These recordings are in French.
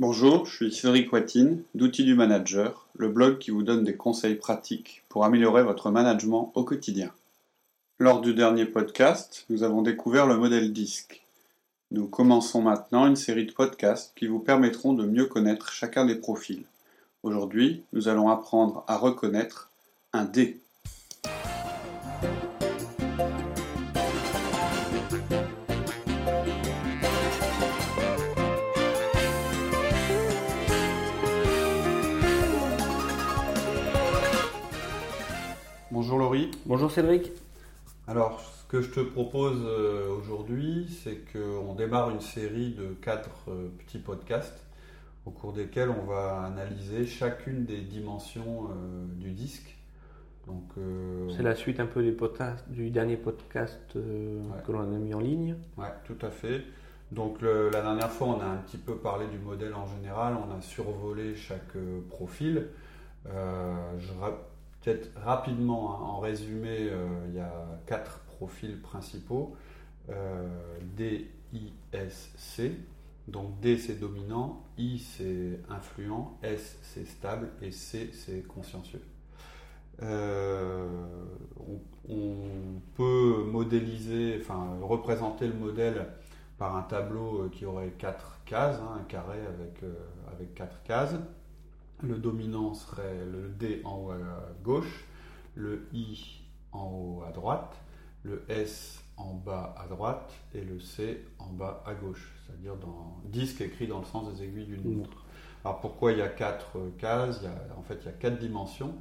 Bonjour, je suis Cédric Watine d'Outils du Manager, le blog qui vous donne des conseils pratiques pour améliorer votre management au quotidien. Lors du dernier podcast, nous avons découvert le modèle DISC. Nous commençons maintenant une série de podcasts qui vous permettront de mieux connaître chacun des profils. Aujourd'hui, nous allons apprendre à reconnaître un D. Laurie. Bonjour Cédric. Alors, ce que je te propose euh, aujourd'hui, c'est qu'on démarre une série de quatre euh, petits podcasts au cours desquels on va analyser chacune des dimensions euh, du disque. Donc, c'est la suite un peu des du dernier podcast que l'on a mis en ligne. Oui, tout à fait. Donc la dernière fois, on a un petit peu parlé du modèle en général, on a survolé chaque profil. je Rapidement, hein, en résumé, euh, il y a quatre profils principaux. Euh, D, I, S, C. Donc D c'est dominant, I c'est influent, S c'est stable et C c'est consciencieux. Euh, on, peut modéliser, enfin représenter le modèle par un tableau qui aurait quatre cases, hein, un carré avec, avec quatre cases. Le dominant serait le D en haut à gauche, le I en haut à droite, le S en bas à droite et le C en bas à gauche, c'est-à-dire dans disque écrit dans le sens des aiguilles d'une montre. Alors pourquoi il y a quatre cases? En fait, il y a quatre dimensions.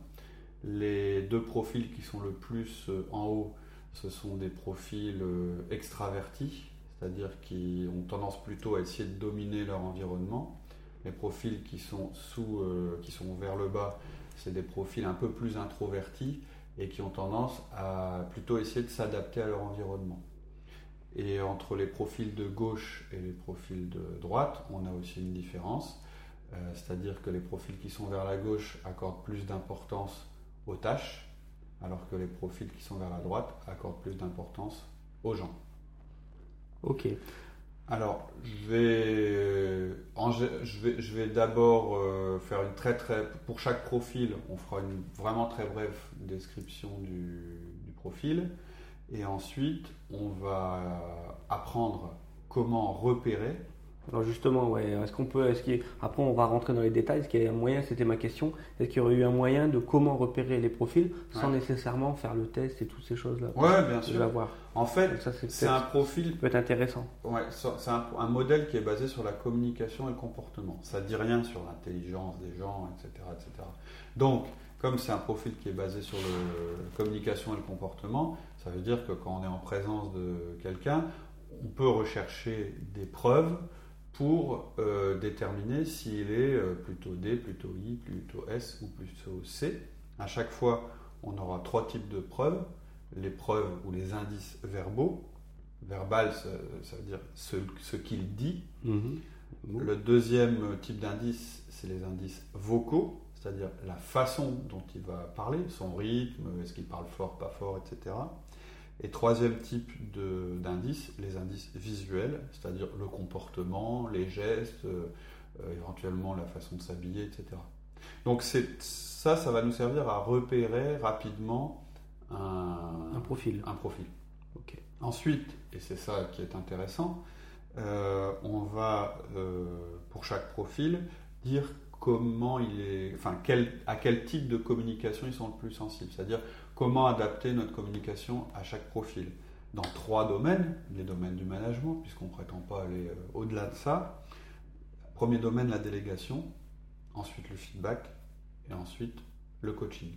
Les deux profils qui sont le plus euh, en haut, ce sont des profils euh, extravertis, c'est-à-dire qui ont tendance plutôt à essayer de dominer leur environnement. Les profils qui sont, sous, euh, qui sont vers le bas, c'est des profils un peu plus introvertis et qui ont tendance à plutôt essayer de s'adapter à leur environnement. Et entre les profils de gauche et les profils de droite, on a aussi une différence. Euh, c'est-à-dire que les profils qui sont vers la gauche accordent plus d'importance aux tâches, alors que les profils qui sont vers la droite accordent plus d'importance aux gens. Ok. Alors, je vais, d'abord euh, faire une très très. Pour chaque profil, on fera une vraiment très brève description du profil. Et ensuite, on va apprendre comment repérer alors justement, ouais, est-ce qu'on peut, est-ce après on va rentrer dans les détails, est-ce qu'il y a un moyen, c'était ma question, est-ce qu'il y aurait eu un moyen de comment repérer les profils sans nécessairement faire le test et toutes ces choses-là? Oui, bien sûr. voir. En fait, c'est un profil. peut être intéressant. Ouais, c'est un, modèle qui est basé sur la communication et le comportement. Ça dit rien sur l'intelligence des gens, etc., etc. Donc, comme c'est un profil qui est basé sur la communication et le comportement, ça veut dire que quand on est en présence de quelqu'un, on peut rechercher des preuves pour euh, déterminer s'il est euh, plutôt D, plutôt I, plutôt S ou plutôt C. À chaque fois, on aura trois types de preuves. Les preuves ou les indices verbaux. Verbal, ça, veut dire ce, qu'il dit. Mhm. Le deuxième type d'indice, c'est les indices vocaux, c'est-à-dire la façon dont il va parler, son rythme, est-ce qu'il parle fort, pas fort, etc. Et troisième type d'indices, les indices visuels, c'est-à-dire le comportement, les gestes, euh, euh, éventuellement la façon de s'habiller, etc. Donc ça, ça va nous servir à repérer rapidement un, profil. Un profil. Ensuite, et c'est ça qui est intéressant, euh, on va, pour chaque profil, dire comment il est, enfin, à quel type de communication ils sont le plus sensibles. C'est-à-dire comment adapter notre communication à chaque profil. Dans trois domaines, les domaines du management, puisqu'on ne prétend pas aller euh, au-delà de ça. Premier domaine, la délégation, ensuite le feedback, et ensuite le coaching.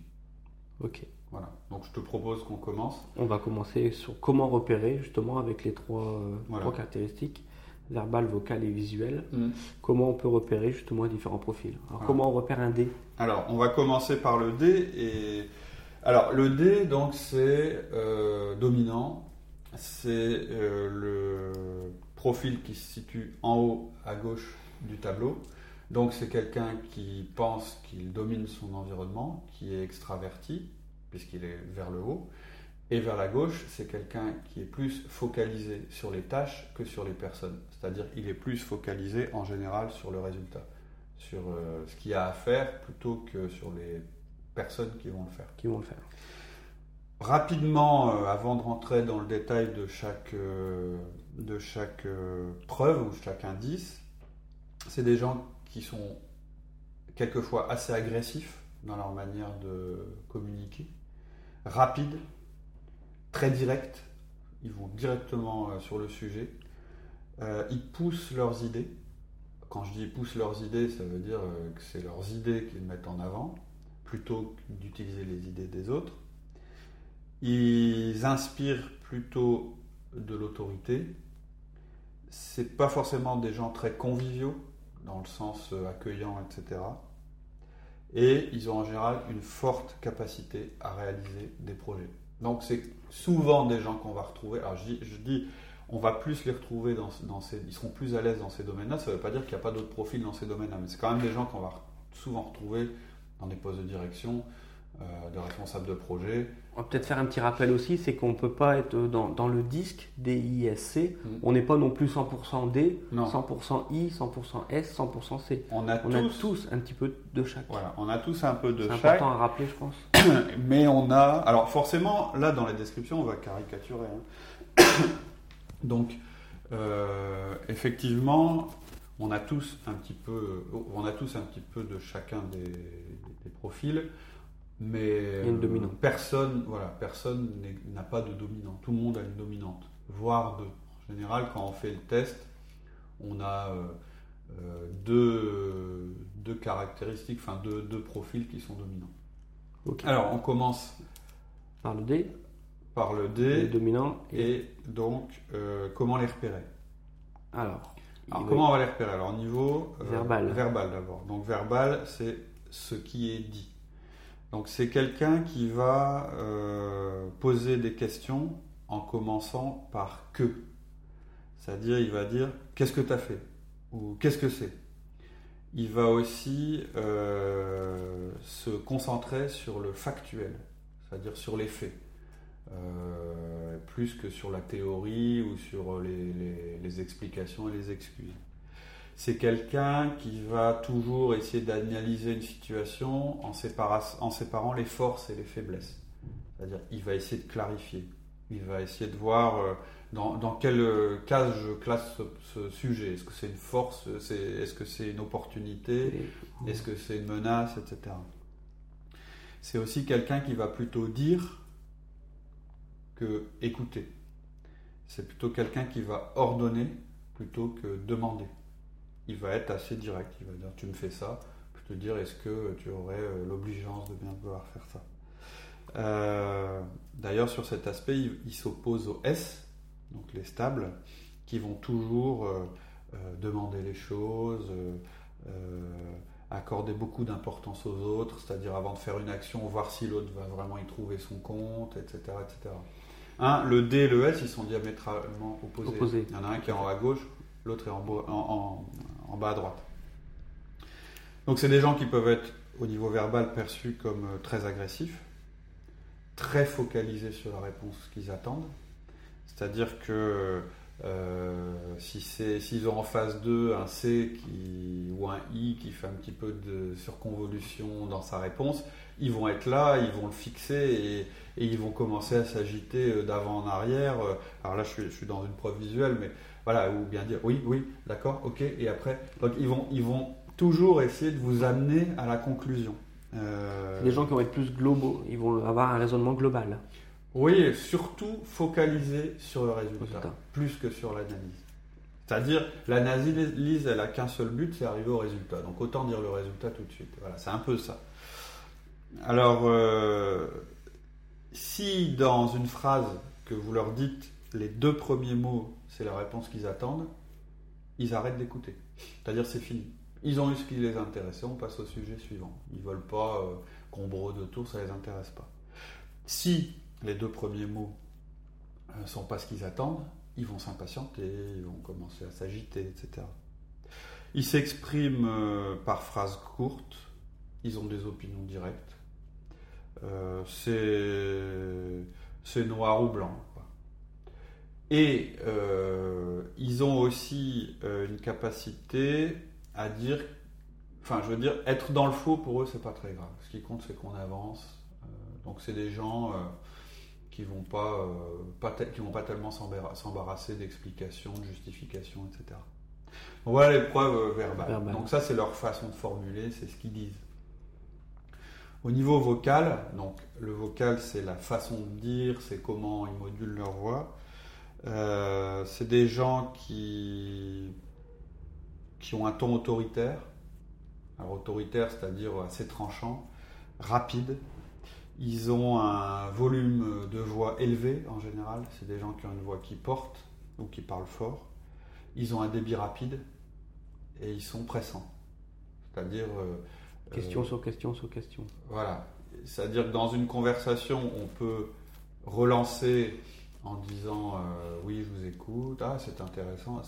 Ok. Voilà. Donc je te propose qu'on commence. On va commencer sur comment repérer justement avec les trois, euh, caractéristiques verbal, vocal et visuel. Mm. Comment on peut repérer justement différents profils. Alors, comment on repère un D Alors on va commencer par le D et alors, le D, donc, c'est euh, dominant. C'est euh, le profil qui se situe en haut à gauche du tableau. Donc, c'est quelqu'un qui pense qu'il domine son environnement, qui est extraverti, puisqu'il est vers le haut. Et vers la gauche, c'est quelqu'un qui est plus focalisé sur les tâches que sur les personnes. C'est-à-dire il est plus focalisé en général sur le résultat, sur euh, ce qu'il y a à faire plutôt que sur les personnes qui vont le faire. Qui vont le faire. Rapidement, euh, avant de rentrer dans le détail de chaque, euh, de chaque preuve ou chaque indice, c'est des gens qui sont quelquefois assez agressifs dans leur manière de communiquer, rapides, très directs, ils vont directement euh, sur le sujet, euh, ils poussent leurs idées. Quand je dis poussent leurs idées, ça veut dire euh, que c'est leurs idées qu'ils mettent en avant, plutôt d'utiliser les idées des autres. Ils inspirent plutôt de l'autorité. C'est pas forcément des gens très conviviaux, dans le sens accueillant, etc. Et ils ont en général une forte capacité à réaliser des projets. Donc c'est souvent des gens qu'on va retrouver. Alors je dis, je on va plus les retrouver dans, dans ces, ils seront plus à l'aise dans ces domaines-là. Ça ne veut pas dire qu'il n'y a pas d'autres profils dans ces domaines-là, mais c'est quand même des gens qu'on va souvent retrouver dans des postes de direction, euh, de responsables de projet. On va peut-être faire un petit rappel aussi, c'est qu'on ne peut pas être dans, dans le disque DISC, mm. on n'est pas non plus 100% D, 100% I, 100% S, 100% C. On a, on tous, a tous un petit peu de chaque. Voilà, on a tous un peu de chaque. C'est important à rappeler, je pense. Mais on a, alors forcément, là dans les descriptions, on va caricaturer. Hein. Donc, euh, effectivement, on a tous un petit peu, on a tous un petit peu de chacun des, des profils. Mais personne, voilà, personne n'a pas de dominant. Tout le monde a une dominante, voire deux. En général, quand on fait le test, on a euh, euh, deux, deux, caractéristiques, enfin deux, deux, profils qui sont dominants. Alors, on commence par le D. Par le D. dominant. Et, donc, euh, comment les repérer? Alors, comment on va les repérer Alors, niveau verbal. Verbal d'abord. Donc, verbal, c'est ce qui est dit. Donc c'est quelqu'un qui va euh, poser des questions en commençant par que. C'est-à-dire il va dire qu'est-ce que tu as fait? ou qu'est-ce que c'est? Il va aussi euh, se concentrer sur le factuel, c'est-à-dire sur les faits, euh, plus que sur la théorie ou sur les explications et les excuses c'est quelqu'un qui va toujours essayer d'analyser une situation en, séparant les forces et les faiblesses. C'est-à-dire, il va essayer de clarifier. Il va essayer de voir euh, dans, quelle case je classe ce, sujet. Est-ce que c'est une force? Est-ce que c'est une opportunité? Est-ce que c'est une menace Etc. C'est aussi quelqu'un qui va plutôt dire écouter. C'est plutôt quelqu'un qui va ordonner plutôt que demander il va être assez direct. Il va dire tu me fais ça, te dire est-ce que tu aurais euh, l'obligeance de bien vouloir faire ça? Euh, d'ailleurs, sur cet aspect, il, s'oppose aux S, donc les stables, qui vont toujours euh, demander les choses, accorder beaucoup d'importance aux autres, c'est-à-dire avant de faire une action, voir si l'autre va vraiment y trouver son compte, etc. etc. le D et le S, ils sont diamétralement opposés. Il y en a un qui est en haut à gauche, l'autre est en, en, bas à droite. Donc c'est des gens qui peuvent être au niveau verbal perçus comme euh, très agressifs, très focalisés sur la réponse qu'ils attendent. C'est-à-dire que euh, si s'ils ont en face d'eux un C ou un I qui fait un petit peu de surconvolution dans sa réponse, ils vont être là, ils vont le fixer et, ils vont commencer à s'agiter euh, d'avant en arrière. Alors là, je suis, dans une preuve visuelle, mais voilà, ou bien dire oui, oui, d'accord, ok, et après, donc ils vont, ils vont toujours essayer de vous amener à la conclusion. Euh... Les gens qui vont être plus globaux, ils vont avoir un raisonnement global. Oui, surtout focalisé sur le résultat, plus que sur l'analyse. C'est-à-dire, l'analyse, elle a qu'un seul but, c'est arriver au résultat. Donc autant dire le résultat tout de suite. Voilà, c'est un peu ça. Alors, euh, si dans une phrase que vous leur dites, les deux premiers mots c'est la réponse qu'ils attendent, ils arrêtent d'écouter. C'est-à-dire c'est fini. Ils ont eu ce qui les intéressait, on passe au sujet suivant. Ils ne veulent pas euh, qu'on brode autour, ça ne les intéresse pas. Si les deux premiers mots ne euh, sont pas ce qu'ils attendent, ils vont s'impatienter, ils vont commencer à s'agiter, etc. Ils s'expriment euh, par phrases courtes, ils ont des opinions directes. c'est c'est noir ou blanc. Et euh, ils ont aussi euh, une capacité à dire, enfin je veux dire, être dans le faux pour eux c'est pas très grave. Ce qui compte c'est qu'on avance. Euh, donc c'est des gens qui vont pas, pas qui vont pas tellement s'embarrasser d'explications, de justifications, etc. Donc voilà les preuves verbales. Donc ça c'est leur façon de formuler, c'est ce qu'ils disent. Au niveau vocal, donc le vocal c'est la façon de dire, c'est comment ils modulent leur voix. Euh, c'est des gens qui, qui ont un ton autoritaire. Alors autoritaire, c'est-à-dire assez tranchant, rapide. Ils ont un volume de voix élevé en général. C'est des gens qui ont une voix qui porte ou qui parlent fort. Ils ont un débit rapide et ils sont pressants. C'est-à-dire. Euh, question sur question sur question. Voilà. C'est-à-dire que dans une conversation, on peut relancer en disant euh, oui, je vous écoute, ah, c'est intéressant.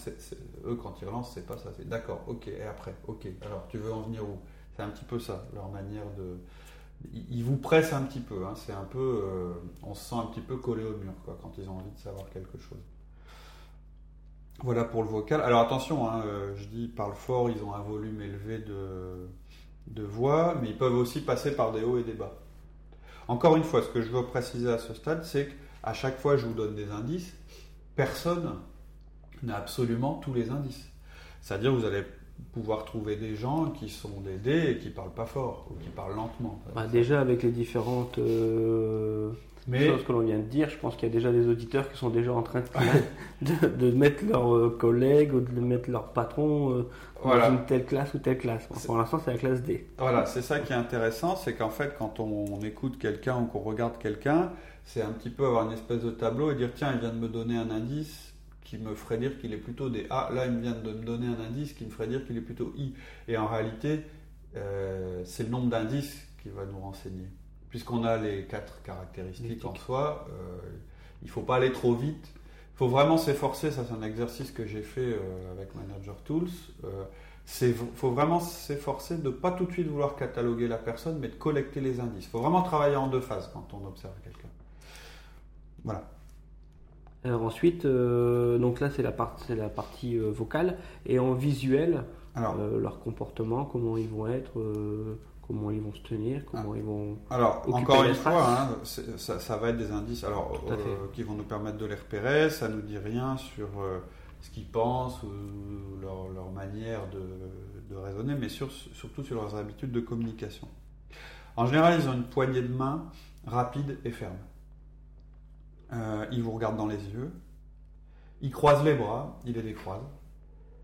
eux, quand ils relancent, c'est pas ça. C'est d'accord, ok, et après, ok, alors tu veux en venir où? C'est un petit peu ça, leur manière de. Ils vous pressent un petit peu, hein, c'est un peu. Euh, on se sent un petit peu collé au mur quand ils ont envie de savoir quelque chose. Voilà pour le vocal. Alors attention, hein, euh, je dis, ils parlent fort, ils ont un volume élevé de, de voix, mais ils peuvent aussi passer par des hauts et des bas. Encore une fois, ce que je veux préciser à ce stade, c'est que à chaque fois je vous donne des indices, personne n'a absolument tous les indices. C'est-à-dire vous allez pouvoir trouver des gens qui sont des dés et qui parlent pas fort ou qui parlent lentement. Bah, déjà avec les différentes euh, choses que l'on vient de dire, je pense qu'il y a déjà des auditeurs qui sont déjà en train de, de, mettre leurs euh, collègues ou de mettre leur patron euh, dans une telle classe ou telle classe. pour l'instant c'est la classe D. Voilà, c'est ça qui est intéressant, c'est qu'en fait quand on écoute quelqu'un ou qu'on regarde quelqu'un, c'est un petit peu avoir une espèce de tableau et dire tiens, il vient de me donner un indice qui me ferait dire qu'il est plutôt des A. Là, il vient de me donner un indice qui me ferait dire qu'il est plutôt I. Et en réalité, euh, c'est le nombre d'indices qui va nous renseigner. Puisqu'on a les quatre caractéristiques en soi, euh, il ne faut pas aller trop vite. Il faut vraiment s'efforcer, ça c'est un exercice que j'ai fait euh, avec Manager Tools. Il faut vraiment s'efforcer de ne pas tout de suite vouloir cataloguer la personne, mais de collecter les indices. Il faut vraiment travailler en deux phases quand on observe quelqu'un. Voilà. Alors ensuite, euh, donc là c'est la, partie, la partie euh, vocale et en visuel, Alors, euh, leur comportement, comment ils vont être, comment ils vont se tenir, comment ah. ils vont. Alors encore une fois, hein, ça, va être des indices alors, qui vont nous permettre de les repérer. Ça nous dit rien sur ce qu'ils pensent ou leur, manière de, raisonner, mais surtout sur leurs habitudes de communication. En général, ils ont une poignée de main rapide et ferme. Euh, il vous regarde dans les yeux. Il croise les bras, il les décroise.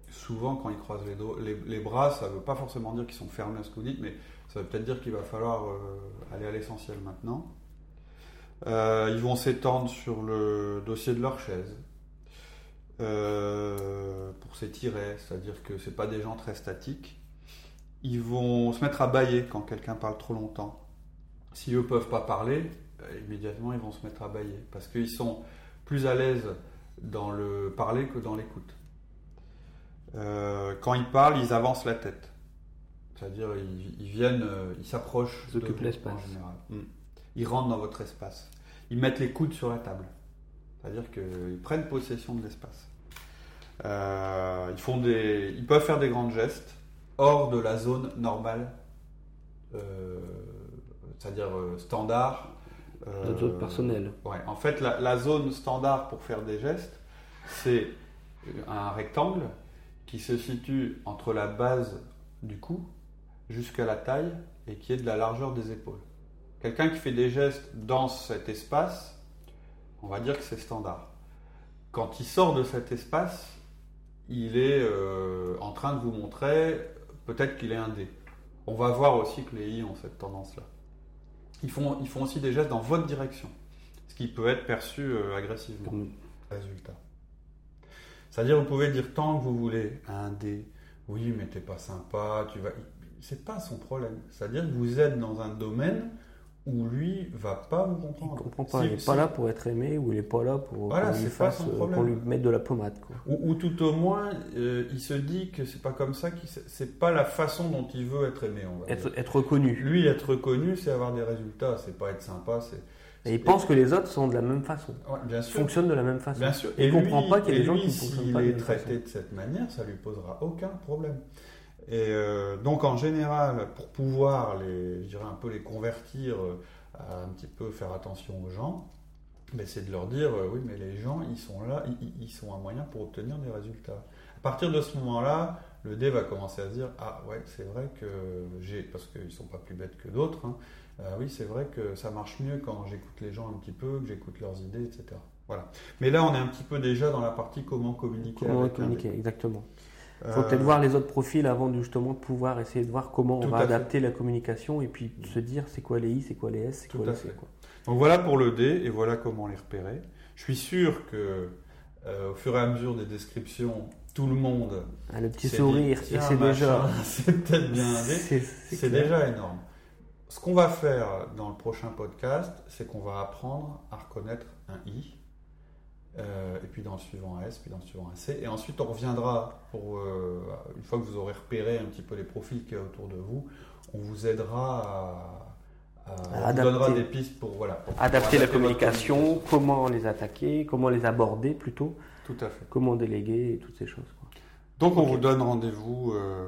Souvent, quand il croise les, les, bras, ça ne veut pas forcément dire qu'ils sont fermés à ce que vous dites, mais ça veut peut-être dire qu'il va falloir euh, aller à l'essentiel maintenant. Euh, ils vont s'étendre sur le dossier de leur chaise pour s'étirer, c'est-à-dire que ce pas des gens très statiques. Ils vont se mettre à bailler quand quelqu'un parle trop longtemps. Si eux peuvent pas parler, euh, immédiatement ils vont se mettre à bailler parce qu'ils sont plus à l'aise dans le parler que dans l'écoute. Euh, quand ils parlent, ils avancent la tête. C'est-à-dire, ils, viennent, euh, ils s'approchent de vous l'espace. en général. Mm. Ils rentrent dans votre espace. Ils mettent les coudes sur la table. C'est-à-dire qu'ils prennent possession de l'espace. ils, font des, ils peuvent faire des grands gestes hors de la zone normale, c'est-à-dire standard euh, zone personnelle. Ouais. En fait, la, zone standard pour faire des gestes, c'est un rectangle qui se situe entre la base du cou jusqu'à la taille et qui est de la largeur des épaules. Quelqu'un qui fait des gestes dans cet espace, on va dire que c'est standard. Quand il sort de cet espace, il est euh, en train de vous montrer peut-être qu'il est un dé. On va voir aussi que les I ont cette tendance-là ils font, ils font aussi des gestes dans votre direction, ce qui peut être perçu euh, agressivement. Résultat. C'est-à-dire, vous pouvez dire tant que vous voulez un dé, oui, mais t'es pas sympa, tu vas. C'est pas son problème. C'est-à-dire que vous êtes dans un domaine où lui va pas vous comprendre. Il comprend pas. il n'est pas là pour être aimé ou il n'est pas là pour, lui, fasse, pour lui mettre de la pommade. Ou, tout au moins, euh, il se dit que c'est pas comme ça, c'est pas la façon dont il veut être aimé. être, être, reconnu. Lui, être reconnu, c'est avoir des résultats, c'est pas être sympa. Et il pense que les autres sont de la même façon. bien sûr. Fonctionnent de la même façon. Bien sûr. Et, il ne comprend pas qu'il y a des gens qui ne fonctionnent pas. S'il est traité de cette manière, ça lui posera aucun problème. Et euh, donc en général, pour pouvoir les, je dirais un peu les convertir euh, à un petit peu faire attention aux gens, mais c'est de leur dire euh, oui mais les gens ils sont là, ils, sont un moyen pour obtenir des résultats. À partir de ce moment-là, le dé va commencer à se dire ah ouais c'est vrai que j'ai parce qu'ils sont pas plus bêtes que d'autres. Hein, oui c'est vrai que ça marche mieux quand j'écoute les gens un petit peu, que j'écoute leurs idées etc. Voilà. Mais là on est un petit peu déjà dans la partie comment communiquer. Comment communiquer exactement. Il faut peut-être voir les autres profils avant de, justement de pouvoir essayer de voir comment on va adapter la communication et puis se dire c'est quoi les I, c'est quoi les S, c'est quoi les C. Quoi. Donc voilà pour le D et voilà comment les repérer. Je suis sûr que euh, au fur et à mesure des descriptions, tout le monde. Ah, le petit sourire, c'est déjà. c'est peut-être bien un D. C'est déjà énorme. Ce qu'on va faire dans le prochain podcast, c'est qu'on va apprendre à reconnaître un I euh, et puis dans le suivant S, puis dans le suivant C. Et ensuite, on reviendra pour, euh, une fois que vous aurez repéré un petit peu les profils qu'il y a autour de vous, on vous aidera à, à, on vous donnera des pistes pour, voilà, adapter, la communication, comment les attaquer, comment les aborder plutôt. Tout à fait. Comment déléguer et toutes ces choses. Donc, on vous donne rendez-vous euh,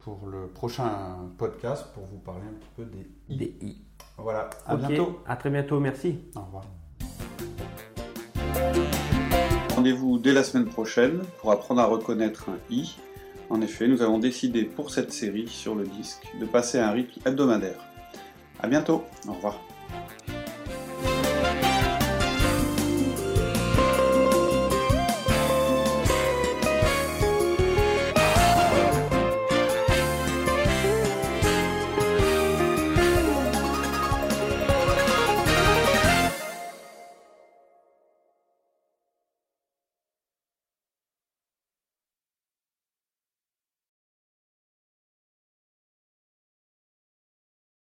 pour le prochain podcast pour vous parler un petit peu des I. Des I. Voilà. À bientôt. À très bientôt. Merci. Au revoir. Rendez-vous dès la semaine prochaine pour apprendre à reconnaître un i. En effet, nous avons décidé pour cette série sur le disque de passer à un rythme hebdomadaire. A bientôt, au revoir.